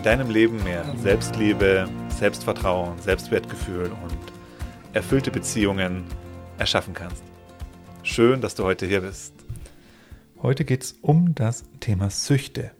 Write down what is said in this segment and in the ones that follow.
in deinem Leben mehr Selbstliebe, Selbstvertrauen, Selbstwertgefühl und erfüllte Beziehungen erschaffen kannst. Schön, dass du heute hier bist. Heute geht es um das Thema Süchte.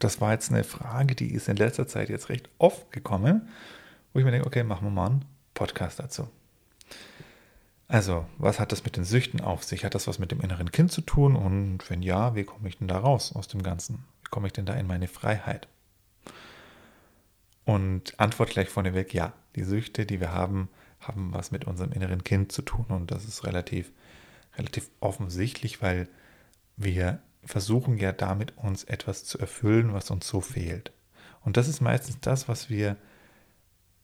Das war jetzt eine Frage, die ist in letzter Zeit jetzt recht oft gekommen, wo ich mir denke, okay, machen wir mal einen Podcast dazu. Also, was hat das mit den Süchten auf sich? Hat das was mit dem inneren Kind zu tun? Und wenn ja, wie komme ich denn da raus aus dem Ganzen? Wie komme ich denn da in meine Freiheit? Und Antwort gleich vorneweg, ja, die Süchte, die wir haben, haben was mit unserem inneren Kind zu tun. Und das ist relativ, relativ offensichtlich, weil wir versuchen ja damit uns etwas zu erfüllen, was uns so fehlt. Und das ist meistens das, was wir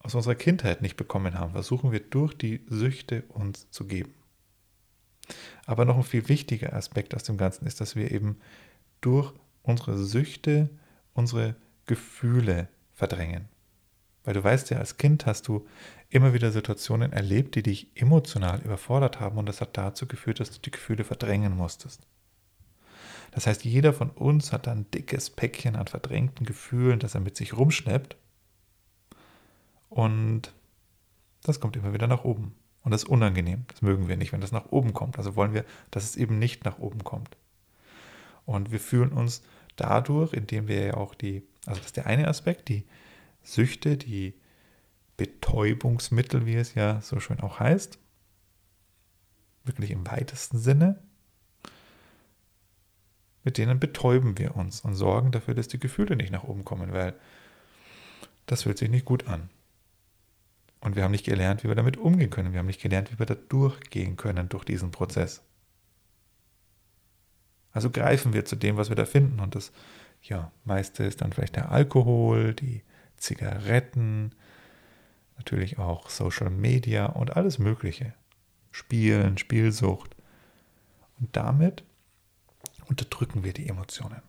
aus unserer Kindheit nicht bekommen haben, versuchen wir durch die Süchte uns zu geben. Aber noch ein viel wichtiger Aspekt aus dem Ganzen ist, dass wir eben durch unsere Süchte unsere Gefühle verdrängen. Weil du weißt ja, als Kind hast du immer wieder Situationen erlebt, die dich emotional überfordert haben und das hat dazu geführt, dass du die Gefühle verdrängen musstest. Das heißt, jeder von uns hat ein dickes Päckchen an verdrängten Gefühlen, das er mit sich rumschleppt und das kommt immer wieder nach oben. Und das ist unangenehm. Das mögen wir nicht, wenn das nach oben kommt. Also wollen wir, dass es eben nicht nach oben kommt. Und wir fühlen uns dadurch, indem wir ja auch die, also das ist der eine Aspekt, die, Süchte, die Betäubungsmittel, wie es ja so schön auch heißt, wirklich im weitesten Sinne, mit denen betäuben wir uns und sorgen dafür, dass die Gefühle nicht nach oben kommen, weil das fühlt sich nicht gut an. Und wir haben nicht gelernt, wie wir damit umgehen können. Wir haben nicht gelernt, wie wir da durchgehen können durch diesen Prozess. Also greifen wir zu dem, was wir da finden. Und das ja, meiste ist dann vielleicht der Alkohol, die Zigaretten, natürlich auch Social Media und alles Mögliche. Spielen, Spielsucht. Und damit unterdrücken wir die Emotionen.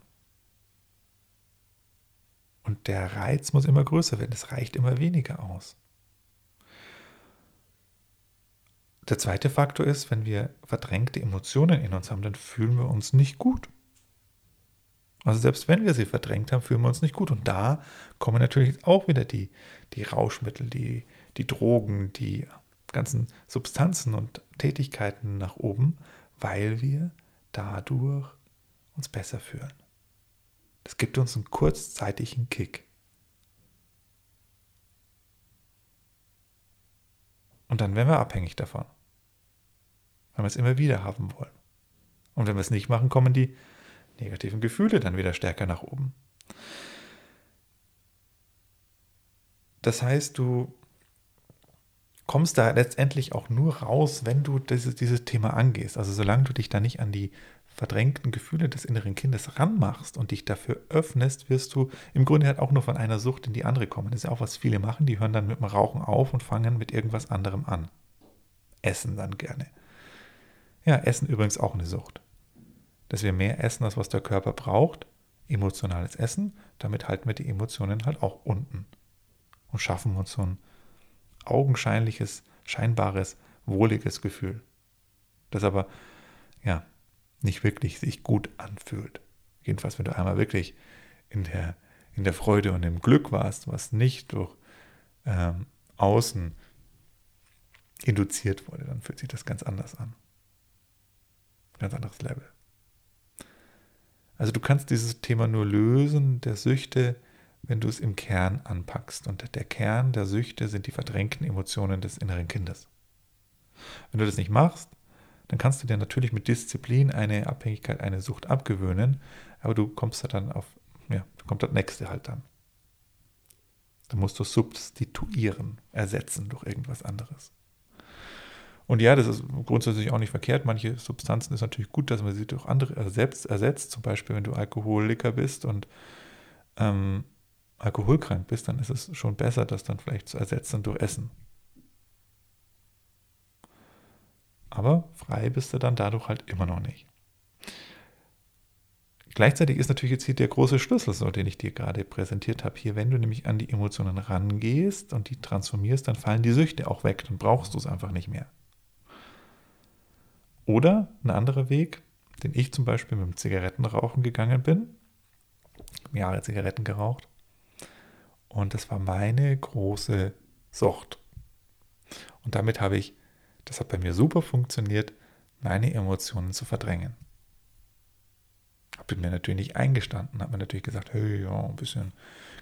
Und der Reiz muss immer größer werden, es reicht immer weniger aus. Der zweite Faktor ist, wenn wir verdrängte Emotionen in uns haben, dann fühlen wir uns nicht gut. Also selbst wenn wir sie verdrängt haben, fühlen wir uns nicht gut. Und da kommen natürlich auch wieder die, die Rauschmittel, die, die Drogen, die ganzen Substanzen und Tätigkeiten nach oben, weil wir dadurch uns besser fühlen. Das gibt uns einen kurzzeitigen Kick. Und dann werden wir abhängig davon, weil wir es immer wieder haben wollen. Und wenn wir es nicht machen, kommen die negativen Gefühle dann wieder stärker nach oben. Das heißt, du kommst da letztendlich auch nur raus, wenn du dieses, dieses Thema angehst. Also solange du dich da nicht an die verdrängten Gefühle des inneren Kindes ranmachst und dich dafür öffnest, wirst du im Grunde halt auch nur von einer Sucht in die andere kommen. Das ist ja auch, was viele machen. Die hören dann mit dem Rauchen auf und fangen mit irgendwas anderem an. Essen dann gerne. Ja, Essen übrigens auch eine Sucht dass wir mehr essen, als was der Körper braucht, emotionales Essen, damit halten wir die Emotionen halt auch unten und schaffen uns so ein augenscheinliches, scheinbares, wohliges Gefühl, das aber ja nicht wirklich sich gut anfühlt. Jedenfalls, wenn du einmal wirklich in der, in der Freude und im Glück warst, was nicht durch ähm, Außen induziert wurde, dann fühlt sich das ganz anders an. Ganz anderes Level. Also du kannst dieses Thema nur lösen, der Süchte, wenn du es im Kern anpackst. Und der Kern der Süchte sind die verdrängten Emotionen des inneren Kindes. Wenn du das nicht machst, dann kannst du dir natürlich mit Disziplin eine Abhängigkeit, eine Sucht abgewöhnen, aber du kommst da dann auf, ja, kommt das nächste halt dann. Dann musst du substituieren, ersetzen durch irgendwas anderes. Und ja, das ist grundsätzlich auch nicht verkehrt. Manche Substanzen ist natürlich gut, dass man sie durch andere selbst ersetzt. Zum Beispiel, wenn du Alkoholiker bist und ähm, alkoholkrank bist, dann ist es schon besser, das dann vielleicht zu ersetzen durch Essen. Aber frei bist du dann dadurch halt immer noch nicht. Gleichzeitig ist natürlich jetzt hier der große Schlüssel, so, den ich dir gerade präsentiert habe. Hier, wenn du nämlich an die Emotionen rangehst und die transformierst, dann fallen die Süchte auch weg. Dann brauchst du es einfach nicht mehr. Oder ein anderer Weg, den ich zum Beispiel mit dem Zigarettenrauchen gegangen bin. Jahre Zigaretten geraucht. Und das war meine große Sucht. Und damit habe ich, das hat bei mir super funktioniert, meine Emotionen zu verdrängen. Habe mir natürlich nicht eingestanden, habe mir natürlich gesagt, hey, ja, ein bisschen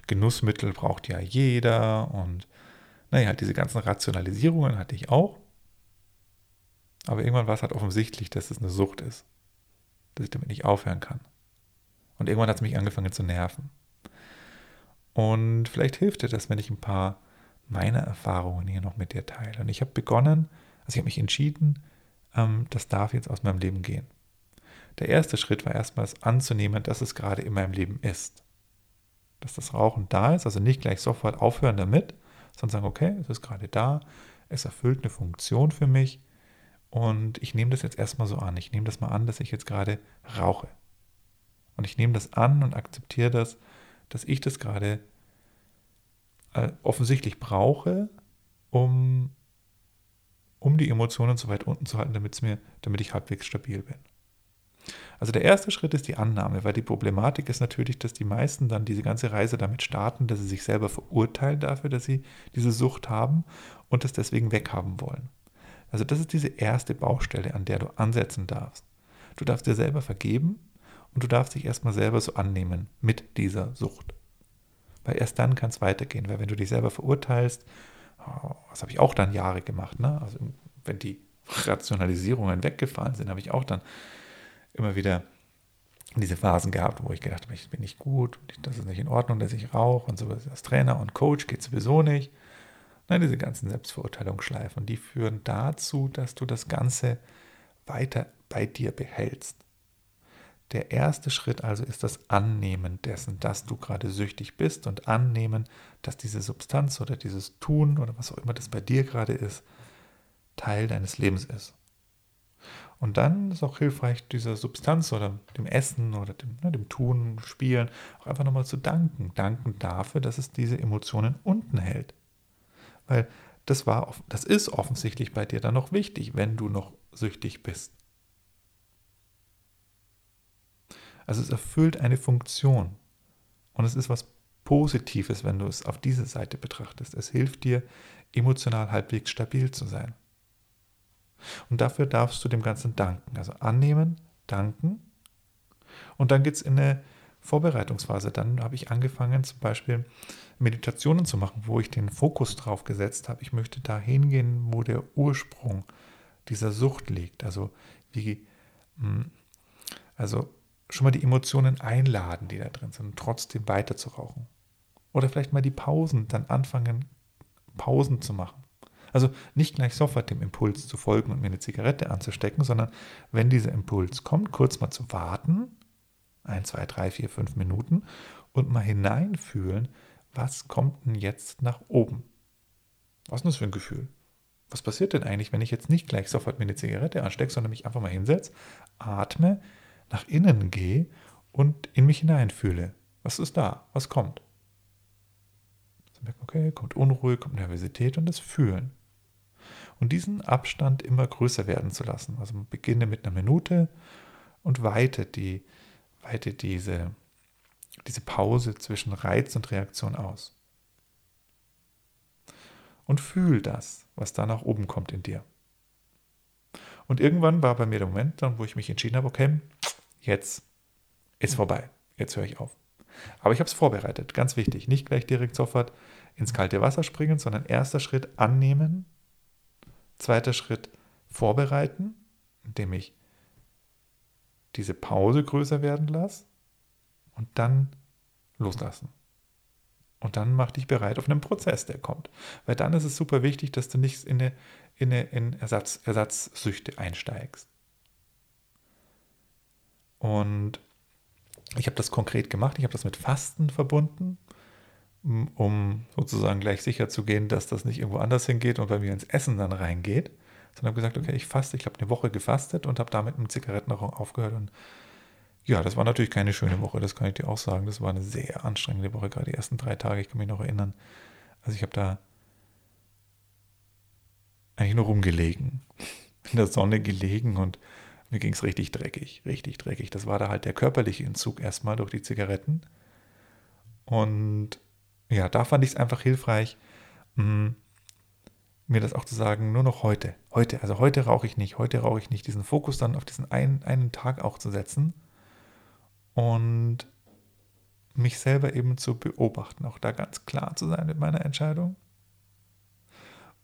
Genussmittel braucht ja jeder und naja, diese ganzen Rationalisierungen hatte ich auch. Aber irgendwann war es halt offensichtlich, dass es eine Sucht ist, dass ich damit nicht aufhören kann. Und irgendwann hat es mich angefangen zu nerven. Und vielleicht hilft dir das, wenn ich ein paar meiner Erfahrungen hier noch mit dir teile. Und ich habe begonnen, also ich habe mich entschieden, ähm, das darf jetzt aus meinem Leben gehen. Der erste Schritt war erstmals anzunehmen, dass es gerade in meinem Leben ist. Dass das Rauchen da ist, also nicht gleich sofort aufhören damit, sondern sagen, okay, es ist gerade da, es erfüllt eine Funktion für mich und ich nehme das jetzt erstmal so an. Ich nehme das mal an, dass ich jetzt gerade rauche. Und ich nehme das an und akzeptiere das, dass ich das gerade äh, offensichtlich brauche, um, um die Emotionen so weit unten zu halten, damit, mir, damit ich halbwegs stabil bin. Also der erste Schritt ist die Annahme, weil die Problematik ist natürlich, dass die meisten dann diese ganze Reise damit starten, dass sie sich selber verurteilen dafür, dass sie diese Sucht haben und das deswegen weghaben wollen. Also das ist diese erste Baustelle, an der du ansetzen darfst. Du darfst dir selber vergeben und du darfst dich erstmal selber so annehmen mit dieser Sucht. Weil erst dann kann es weitergehen, weil wenn du dich selber verurteilst, oh, das habe ich auch dann Jahre gemacht, ne? also wenn die Rationalisierungen weggefallen sind, habe ich auch dann immer wieder diese Phasen gehabt, wo ich gedacht habe, ich bin nicht gut, das ist nicht in Ordnung, dass ich rauche und so. Als Trainer und Coach geht sowieso nicht. Nein, diese ganzen Selbstverurteilungsschleifen, die führen dazu, dass du das Ganze weiter bei dir behältst. Der erste Schritt also ist das Annehmen dessen, dass du gerade süchtig bist und annehmen, dass diese Substanz oder dieses Tun oder was auch immer das bei dir gerade ist, Teil deines Lebens ist. Und dann ist auch hilfreich, dieser Substanz oder dem Essen oder dem, ne, dem Tun, Spielen auch einfach nochmal zu danken. Danken dafür, dass es diese Emotionen unten hält. Weil das, war, das ist offensichtlich bei dir dann noch wichtig, wenn du noch süchtig bist. Also es erfüllt eine Funktion. Und es ist was Positives, wenn du es auf diese Seite betrachtest. Es hilft dir, emotional halbwegs stabil zu sein. Und dafür darfst du dem Ganzen danken. Also annehmen, danken. Und dann geht es in eine Vorbereitungsphase. Dann habe ich angefangen, zum Beispiel Meditationen zu machen, wo ich den Fokus drauf gesetzt habe. Ich möchte da hingehen, wo der Ursprung dieser Sucht liegt. Also wie, hm, also schon mal die Emotionen einladen, die da drin sind, und trotzdem weiter zu rauchen. Oder vielleicht mal die Pausen, dann anfangen, Pausen zu machen. Also nicht gleich sofort dem Impuls zu folgen und mir eine Zigarette anzustecken, sondern wenn dieser Impuls kommt, kurz mal zu warten, ein, zwei, drei, vier, fünf Minuten und mal hineinfühlen, was kommt denn jetzt nach oben? Was ist das für ein Gefühl? Was passiert denn eigentlich, wenn ich jetzt nicht gleich sofort mir eine Zigarette anstecke, sondern mich einfach mal hinsetze, atme, nach innen gehe und in mich hineinfühle? Was ist da? Was kommt? Okay, kommt Unruhe, kommt Nervosität und das Fühlen und diesen Abstand immer größer werden zu lassen. Also beginne mit einer Minute und weite, die, weite diese, diese Pause zwischen Reiz und Reaktion aus. Und fühl das, was da nach oben kommt in dir. Und irgendwann war bei mir der Moment, dann, wo ich mich entschieden habe, okay, jetzt ist vorbei, jetzt höre ich auf. Aber ich habe es vorbereitet, ganz wichtig. Nicht gleich direkt sofort ins kalte Wasser springen, sondern erster Schritt annehmen, Zweiter Schritt vorbereiten, indem ich diese Pause größer werden lasse und dann loslassen. Und dann mach dich bereit auf einen Prozess, der kommt. Weil dann ist es super wichtig, dass du nicht in, eine, in, eine, in Ersatz, Ersatzsüchte einsteigst. Und ich habe das konkret gemacht. Ich habe das mit Fasten verbunden. um sozusagen gleich sicher zu gehen, dass das nicht irgendwo anders hingeht und bei mir ins Essen dann reingeht, sondern habe gesagt, okay, ich faste, ich habe eine Woche gefastet und habe damit mit dem Zigarettenrauchen aufgehört und ja, das war natürlich keine schöne Woche, das kann ich dir auch sagen. Das war eine sehr anstrengende Woche, gerade die ersten drei Tage, ich kann mich noch erinnern. Also ich habe da eigentlich nur rumgelegen, in der Sonne gelegen und mir ging es richtig dreckig, richtig dreckig. Das war da halt der körperliche Entzug erstmal durch die Zigaretten. Und ja, da fand ich es einfach hilfreich, mh, mm, mir das auch zu sagen, nur noch heute, heute, also heute rauche ich nicht, heute rauche ich nicht, diesen Fokus dann auf diesen einen, einen Tag auch zu setzen und mich selber eben zu beobachten, auch da ganz klar zu sein mit meiner Entscheidung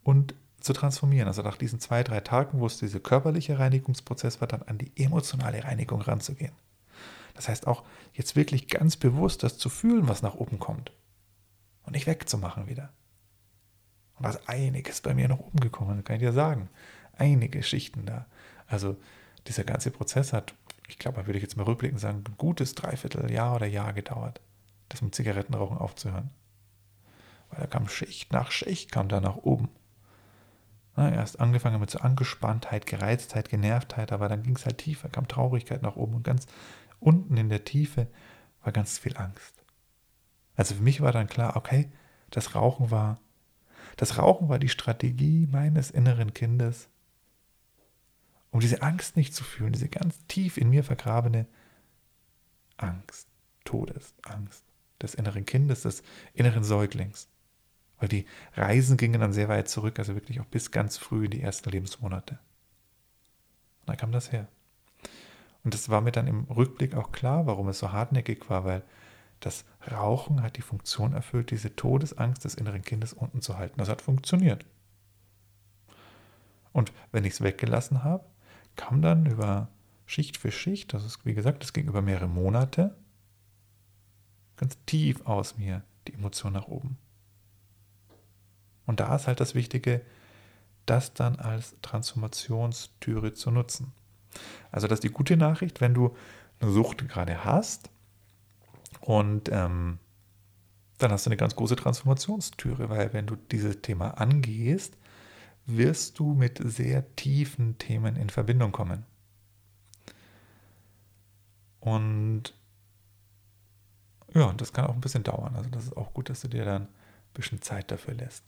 und zu transformieren. Also nach diesen zwei, drei Tagen, wo es dieser körperliche Reinigungsprozess war, dann an die emotionale Reinigung ranzugehen. Das heißt auch jetzt wirklich ganz bewusst das zu fühlen, was nach oben kommt und nicht wegzumachen wieder. Und da ist einiges bei mir nach oben gekommen, kann ich dir sagen. Einige Schichten da. Also dieser ganze Prozess hat, ich glaube, würde ich jetzt mal rückblickend sagen, ein gutes Dreivierteljahr oder Jahr gedauert, das mit Zigarettenrauchen aufzuhören. Weil da kam Schicht nach Schicht, kam da nach oben. Na, erst angefangen mit so Angespanntheit, Gereiztheit, Genervtheit, aber dann ging es halt tiefer, kam Traurigkeit nach oben und ganz unten in der Tiefe war ganz viel Angst. Also für mich war dann klar, okay, das Rauchen war, das Rauchen war die Strategie meines inneren Kindes, um diese Angst nicht zu fühlen, diese ganz tief in mir vergrabene Angst, Todesangst des inneren Kindes, des inneren Säuglings. Weil die Reisen gingen dann sehr weit zurück, also wirklich auch bis ganz früh in die ersten Lebensmonate. Und da kam das her. Und es war mir dann im Rückblick auch klar, warum es so hartnäckig war, weil das Rauchen hat die Funktion erfüllt, diese Todesangst des inneren Kindes unten zu halten. Das hat funktioniert. Und wenn ich es weggelassen habe, kam dann über Schicht für Schicht, das ist wie gesagt, das ging über mehrere Monate, ganz tief aus mir die Emotion nach oben. Und da ist halt das Wichtige, das dann als Transformationstüre zu nutzen. Also das ist die gute Nachricht, wenn du eine Sucht gerade hast, und ähm, dann hast du eine ganz große Transformationstüre, weil wenn du dieses Thema angehst, wirst du mit sehr tiefen Themen in Verbindung kommen. Und ja, das kann auch ein bisschen dauern. Also das ist auch gut, dass du dir dann ein bisschen Zeit dafür lässt.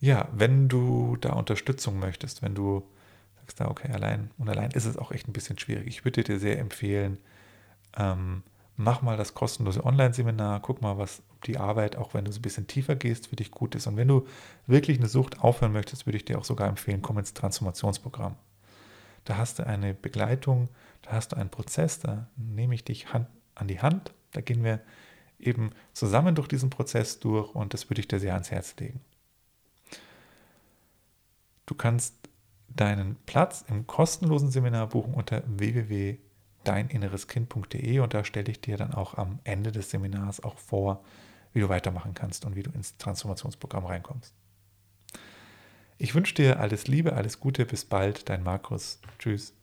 Ja, wenn du da Unterstützung möchtest, wenn du sagst, da okay, allein und allein ist es auch echt ein bisschen schwierig. Ich würde dir sehr empfehlen, ähm, mach mal das kostenlose Online-Seminar, guck mal, was die Arbeit, auch wenn du so ein bisschen tiefer gehst, für dich gut ist. Und wenn du wirklich eine Sucht aufhören möchtest, würde ich dir auch sogar empfehlen, komm ins Transformationsprogramm. Da hast du eine Begleitung, da hast du einen Prozess, da nehme ich dich Hand, an die Hand, da gehen wir eben zusammen durch diesen Prozess durch und das würde ich dir sehr ans Herz legen. Du kannst deinen Platz im kostenlosen Seminar buchen unter www deininnereskind.de und da stelle ich dir dann auch am Ende des Seminars auch vor, wie du weitermachen kannst und wie du ins Transformationsprogramm reinkommst. Ich wünsche dir alles Liebe, alles Gute, bis bald, dein Markus. Tschüss.